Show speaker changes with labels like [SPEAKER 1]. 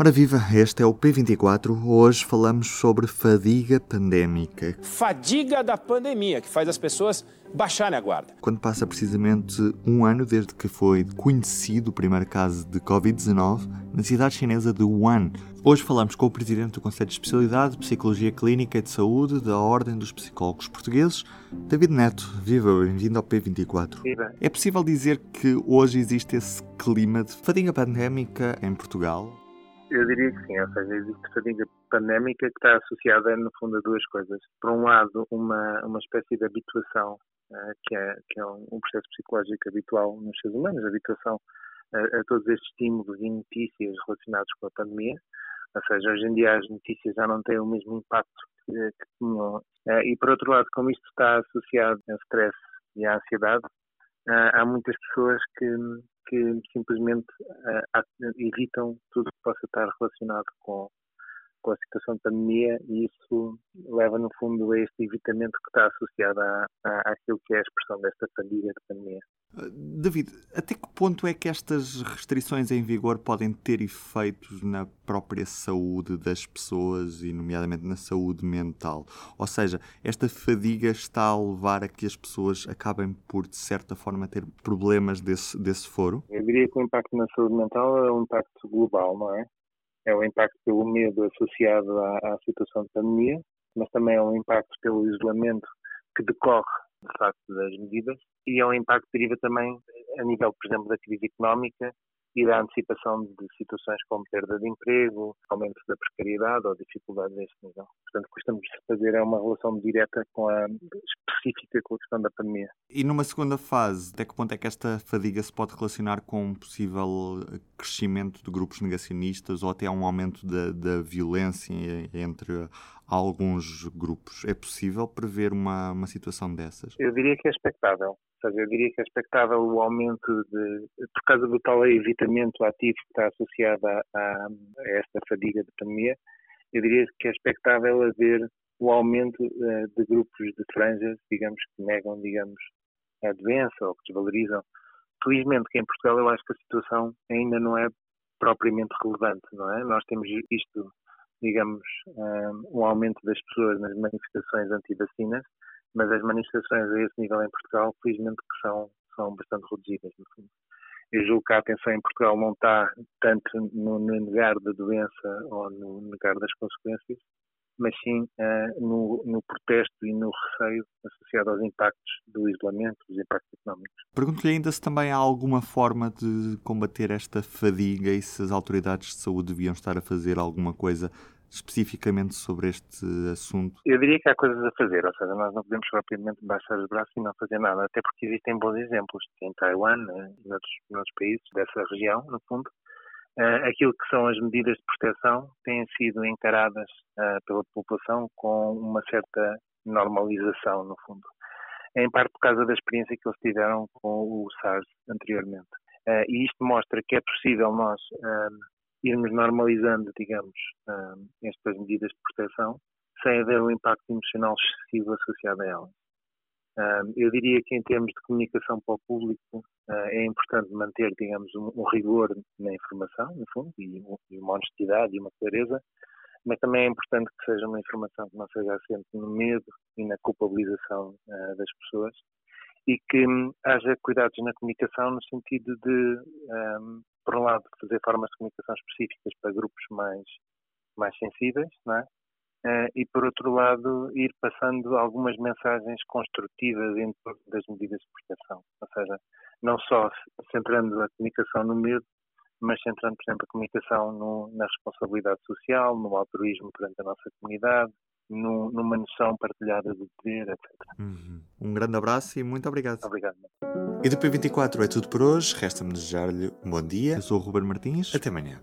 [SPEAKER 1] Ora viva, este é o P24. Hoje falamos sobre fadiga pandémica.
[SPEAKER 2] Fadiga da pandemia, que faz as pessoas baixarem a guarda.
[SPEAKER 1] Quando passa precisamente um ano desde que foi conhecido o primeiro caso de Covid-19 na cidade chinesa de Wuhan. Hoje falamos com o presidente do Conselho de Especialidade de Psicologia Clínica e de Saúde da Ordem dos Psicólogos Portugueses, David Neto. Viva, bem-vindo ao P24.
[SPEAKER 3] Viva.
[SPEAKER 1] É possível dizer que hoje existe esse clima de fadiga pandémica em Portugal?
[SPEAKER 3] Eu diria que sim, ou seja, existe fadiga pandémica que está associada, no fundo, a duas coisas. Por um lado, uma, uma espécie de habituação, uh, que, é, que é um, um, processo psicológico habitual nos seres humanos, habituação a, a, todos estes estímulos e notícias relacionados com a pandemia. Ou seja, hoje em dia as notícias já não têm o mesmo impacto que, que tinham. Uh, e, por outro lado, como isto está associado ao stress e à ansiedade, uh, há muitas pessoas que que simplesmente uh, evitam tudo que possa estar relacionado com, com a situação de pandemia e isso leva, no fundo, a este evitamento que está associado à, à, àquilo que é a expressão desta fadiga de pandemia.
[SPEAKER 1] David, até que ponto é que estas restrições em vigor podem ter efeitos na própria saúde das pessoas e, nomeadamente, na saúde mental? Ou seja, esta fadiga está a levar a que as pessoas acabem por, de certa forma, ter problemas desse, desse foro?
[SPEAKER 3] Eu diria que o impacto na saúde mental é um impacto global, não é? É o impacto pelo medo associado à, à situação de pandemia, mas também é um impacto pelo isolamento que decorre de facto das medidas e é um impacto que deriva também a nível, por exemplo, da crise económica e da antecipação de situações como perda de emprego, aumento da precariedade ou dificuldades deste nível. Portanto, o que estamos a fazer é uma relação direta com a específica com a questão da pandemia.
[SPEAKER 1] E numa segunda fase, até que ponto é que esta fadiga se pode relacionar com um possível crescimento de grupos negacionistas ou até um aumento da, da violência entre alguns grupos? É possível prever uma, uma situação dessas?
[SPEAKER 3] Eu diria que é expectável. Ou seja, eu diria que é expectável o aumento de, por causa do tal evitamento ativo que está associado a, a, esta fadiga de pandemia, eu diria que é expectável haver o aumento uh, de grupos de franjas, digamos, que negam, digamos, a doença ou que desvalorizam. Felizmente que em Portugal eu acho que a situação ainda não é propriamente relevante, não é? Nós temos visto, digamos, um, aumento das pessoas nas manifestações anti-vacinas, mas as manifestações a esse nível em Portugal, felizmente que são, são bastante reduzidas, no fundo. Eu julgo que a atenção em Portugal não está tanto no negar da doença ou no negar das consequências, mas sim uh, no, no, protesto e no receio associado aos impactos do isolamento, dos impactos económicos.
[SPEAKER 1] Pergunto-lhe ainda se também há alguma forma de combater esta fadiga e se as autoridades de saúde deviam estar a fazer alguma coisa especificamente sobre este assunto?
[SPEAKER 3] Eu diria que há coisas a fazer, ou seja, nós não podemos propriamente baixar os braços e não fazer nada, até porque existem bons exemplos em Taiwan né, e noutros, noutros países dessa região, no fundo. Uh, aquilo que são as medidas de proteção têm sido encaradas uh, pela população com uma certa normalização, no fundo. Em parte por causa da experiência que eles tiveram com o SARS anteriormente. Uh, e isto mostra que é possível nós irmos normalizando, digamos, estas medidas de proteção, sem haver um impacto emocional excessivo associado a elas. Eu diria que em termos de comunicação para o público uh, é importante manter, digamos, um, rigor na informação, no fundo, e, uma honestidade e uma clareza, mas também é importante que seja uma informação que não seja assente no medo e na culpabilização uh, das pessoas e que um, haja cuidados na comunicação no sentido de um, por um lado, fazer formas de comunicação específicas para grupos mais, mais sensíveis, não é? Uh, e por outro lado, ir passando algumas mensagens construtivas dentro das medidas de proteção. Ou seja, não só centrando a comunicação no medo, mas centrando, por exemplo, a comunicação no, na responsabilidade social, no altruísmo perante a nossa comunidade, no, numa noção partilhada do dever, etc.
[SPEAKER 1] Uhum. Um grande abraço e muito obrigado.
[SPEAKER 3] Obrigado.
[SPEAKER 1] E do P24 é tudo por hoje. Resta-me desejar-lhe um bom dia. Eu sou o Ruben Martins. Até amanhã.